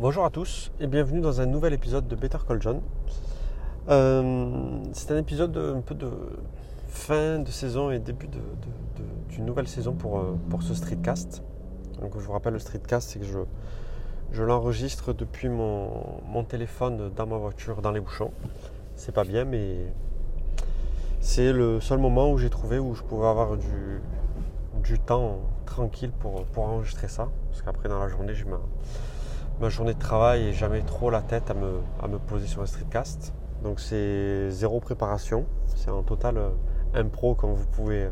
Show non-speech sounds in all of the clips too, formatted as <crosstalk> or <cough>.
Bonjour à tous et bienvenue dans un nouvel épisode de Better Call John. Euh, c'est un épisode un peu de fin de saison et début d'une nouvelle saison pour, euh, pour ce streetcast. Donc je vous rappelle le streetcast, c'est que je, je l'enregistre depuis mon, téléphone dans ma voiture dans les bouchons. C'est pas bien mais c'est le seul moment où j'ai trouvé où je pouvais avoir du, temps tranquille pour, enregistrer ça. Parce qu'après dans la journée j'ai ma ma journée de travail et jamais trop la tête à me, poser sur un streetcast. Donc c'est zéro préparation, c'est en total euh, impro comme vous pouvez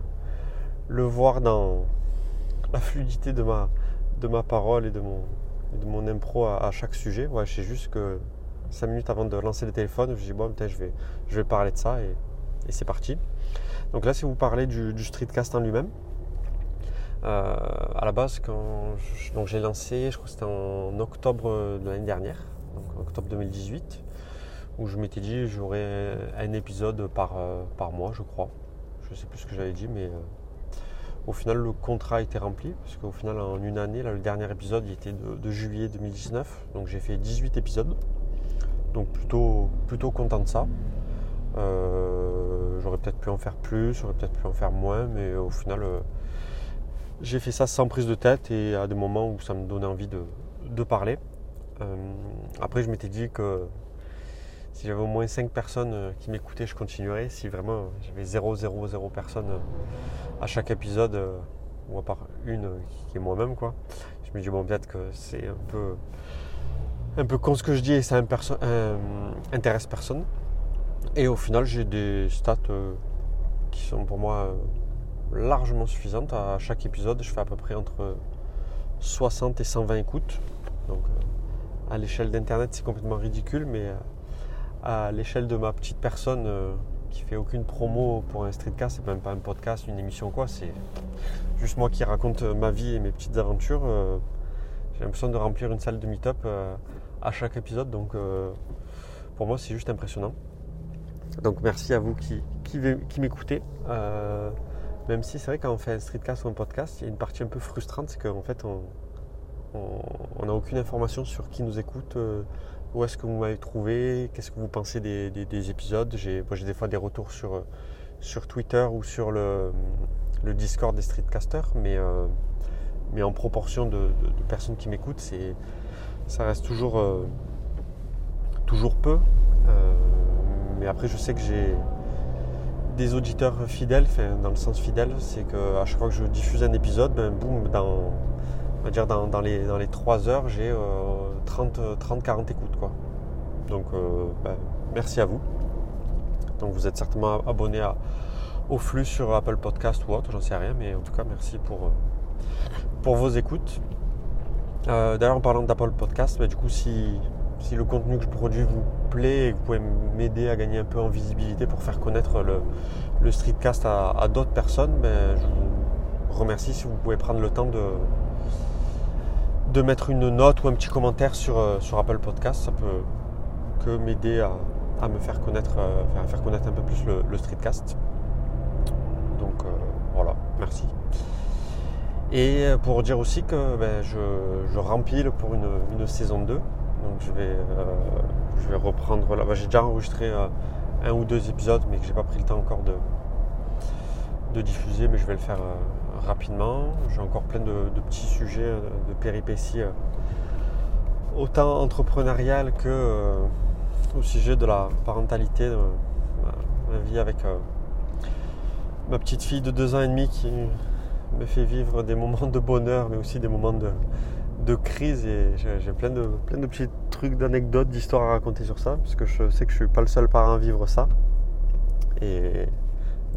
le voir dans <laughs> la fluidité de ma, parole et de mon, impro à, chaque sujet. Ouais, sais juste que 5 minutes avant de lancer le téléphone, je dis bon peut-être je vais, parler de ça et, c'est parti. Donc là c'est vous parler du, du streetcast en lui-même. Euh, à la base, quand j'ai lancé, je crois que c'était en octobre de l'année dernière, donc octobre 2018, où je m'étais dit j'aurais un épisode par, euh, par mois, je crois. Je ne sais plus ce que j'avais dit, mais euh, au final le contrat été rempli, parce qu'au final en une année, là, le dernier épisode il était de, juillet 2019, donc j'ai fait 18 épisodes, donc plutôt, plutôt content de ça. j'aurais peut-être pu en faire plus, j'aurais peut-être pu en faire moins, mais au final j'ai fait ça sans prise de tête et à des moments où ça me donnait envie de, parler. Euh, après, je m'étais dit que si j'avais au moins 5 personnes euh, qui m'écoutaient, je continuerais. Si vraiment j'avais 0, 0, 0 personnes euh, à chaque épisode, ou à part une qui est moi-même, quoi, je me dis, bon, peut-être que c'est un peu, un peu con ce que je dis et ça intéresse personne. Et au final, j'ai des stats qui sont pour moi largement suffisante. À chaque épisode, je fais à peu près entre 60 et 120 écoutes. Donc euh, à l'échelle d'Internet, c'est complètement ridicule, mais euh, à l'échelle de ma petite personne euh, qui fait aucune promo pour un streetcast, c'est même pas un podcast, une émission quoi, c'est juste moi qui raconte ma vie et mes petites aventures. J'ai l'impression de remplir une salle de meet-up à chaque épisode, donc pour moi c'est juste impressionnant. Donc merci à vous qui, m'écoutez. Même si c'est vrai quand on fait un streetcast ou un podcast, il y a une partie un peu frustrante, c'est qu'en fait on n'a aucune information sur qui nous écoute, euh, où est-ce que vous m'avez trouvé, qu'est-ce que vous pensez des, épisodes. J'ai des fois des retours sur, euh, Twitter ou sur le, Discord des streetcasters, mais, euh, en proportion de, personnes qui m'écoutent, ça reste toujours, toujours peu. mais après je sais que j'ai des auditeurs fidèles, dans le sens fidèle, c'est qu'à chaque fois que je diffuse un épisode, ben, boum, dans, va dire dans, les, dans les 3 heures, j'ai 30, 30, 40 écoutes. Quoi. Donc euh, ben, merci à vous. Donc vous êtes certainement abonné au flux sur Apple Podcast ou autre, j'en sais rien, mais en tout cas merci pour, euh, pour vos écoutes. Euh, d'ailleurs en parlant d'Apple Podcast, ben, du coup si si le contenu que je produis vous plaît et que vous pouvez m'aider à gagner un peu en visibilité pour faire connaître le, streetcast à, d'autres personnes, ben, je vous remercie si vous pouvez prendre le temps de, de mettre une note ou un petit commentaire sur, euh, sur Apple Podcast. Ça peut que m'aider à, me faire connaître, euh, à faire connaître un peu plus le, streetcast. Donc euh, voilà, merci. Et pour dire aussi que ben, je, je, rempile pour une, une saison 2. Donc je vais, euh, je vais reprendre là. j'ai déjà enregistré euh, un ou deux épisodes, mais que j'ai pas pris le temps encore de, diffuser, mais je vais le faire euh, rapidement. J'ai encore plein de, petits sujets, de péripéties, autant entrepreneuriales que au sujet de la parentalité, de ma, vie avec ma petite fille de deux ans et demi qui me fait vivre des moments de bonheur, mais aussi des moments de, de crise et j'ai plein de, plein de petits trucs, d'anecdotes, d'histoires à raconter sur ça, parce que je sais que je suis pas le seul parent à vivre ça. Et,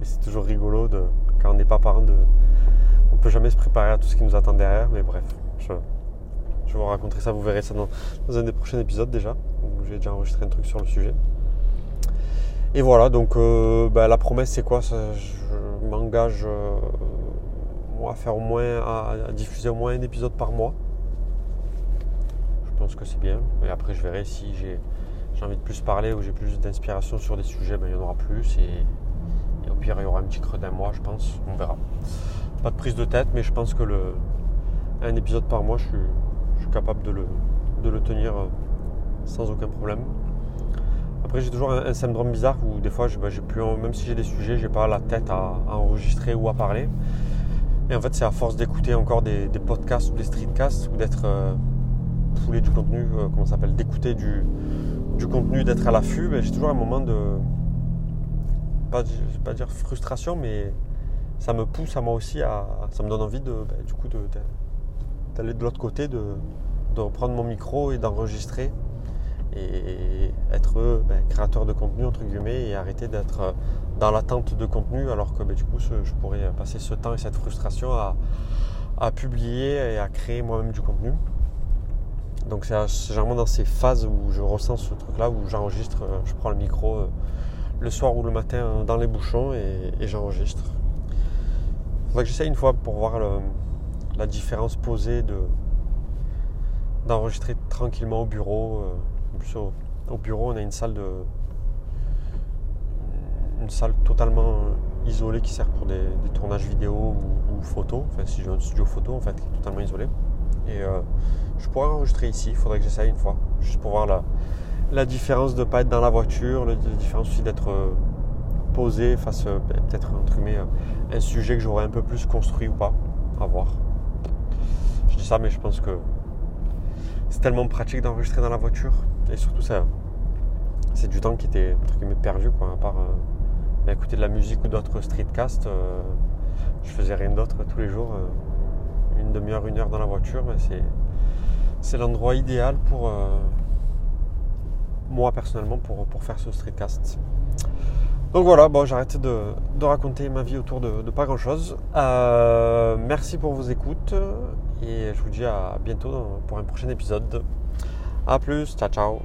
c'est toujours rigolo de, quand on n'est pas parent de. On peut jamais se préparer à tout ce qui nous attend derrière, mais bref, je, je vous raconter ça, vous verrez ça dans, un des prochains épisodes déjà, où j'ai déjà enregistré un truc sur le sujet. Et voilà, donc euh, bah, la promesse c'est quoi? Je m'engage euh, à faire au moins à diffuser au moins un épisode par mois pense que c'est bien. Et après, je verrai si j'ai envie de plus parler ou j'ai plus d'inspiration sur des sujets, ben, il y en aura plus. Et, au pire, il y aura un petit creux d'un mois, je pense. On verra. Pas de prise de tête, mais je pense que le, un épisode par mois, je suis, capable de le, de le tenir sans aucun problème. Après, j'ai toujours un, syndrome bizarre où des fois, bah, j'ai plus, même si j'ai des sujets, j'ai pas la tête à, enregistrer ou à parler. Et en fait, c'est à force d'écouter encore des, podcasts ou des streetcasts ou d'être euh, foulé du contenu, euh, comment s'appelle, d'écouter du, contenu, d'être à l'affût, ben, j'ai toujours un moment de, pas, vais pas dire frustration, mais ça me pousse à moi aussi, à, ça me donne envie de, ben, du coup, d'aller de, l'autre côté, de, de reprendre mon micro et d'enregistrer et être ben, créateur de contenu entre guillemets et arrêter d'être dans l'attente de contenu alors que du coup je pourrais passer ce temps et cette frustration à, publier et à créer moi-même du contenu. Donc c'est généralement dans ces phases où je ressens ce truc-là, où j'enregistre, euh, je prends le micro euh, le soir ou le matin dans les bouchons et, j'enregistre. Il faudrait que une fois pour voir la différence posée de d'enregistrer tranquillement au bureau. Euh, au, bureau, on a une salle de. Une salle totalement isolée qui sert pour des, tournages vidéo ou, photos. Enfin, si j'ai un studio photo, en fait, qui est totalement isolé. Et euh, je pourrais enregistrer ici. Il faudrait que j'essaye une fois, juste pour voir la, différence de ne pas être dans la voiture, la différence aussi d'être euh, posé face, euh, peut-être un sujet que j'aurais un peu plus construit ou pas. À voir. Je dis ça, mais je pense que c'est tellement pratique d'enregistrer dans la voiture. Et surtout, ça, c'est du temps qui était entre guillemets perdu, quoi. À part écouter de la musique ou d'autres streetcasts, je faisais rien d'autre tous les jours. Euh, une demi-heure, une heure dans la voiture, c'est, c'est l'endroit idéal pour moi personnellement pour, pour faire ce streetcast. Donc voilà, bon, j'arrête de, raconter ma vie autour de, de pas grand chose. merci pour vos écoutes et je vous dis à bientôt pour un prochain épisode. A plus, ciao ciao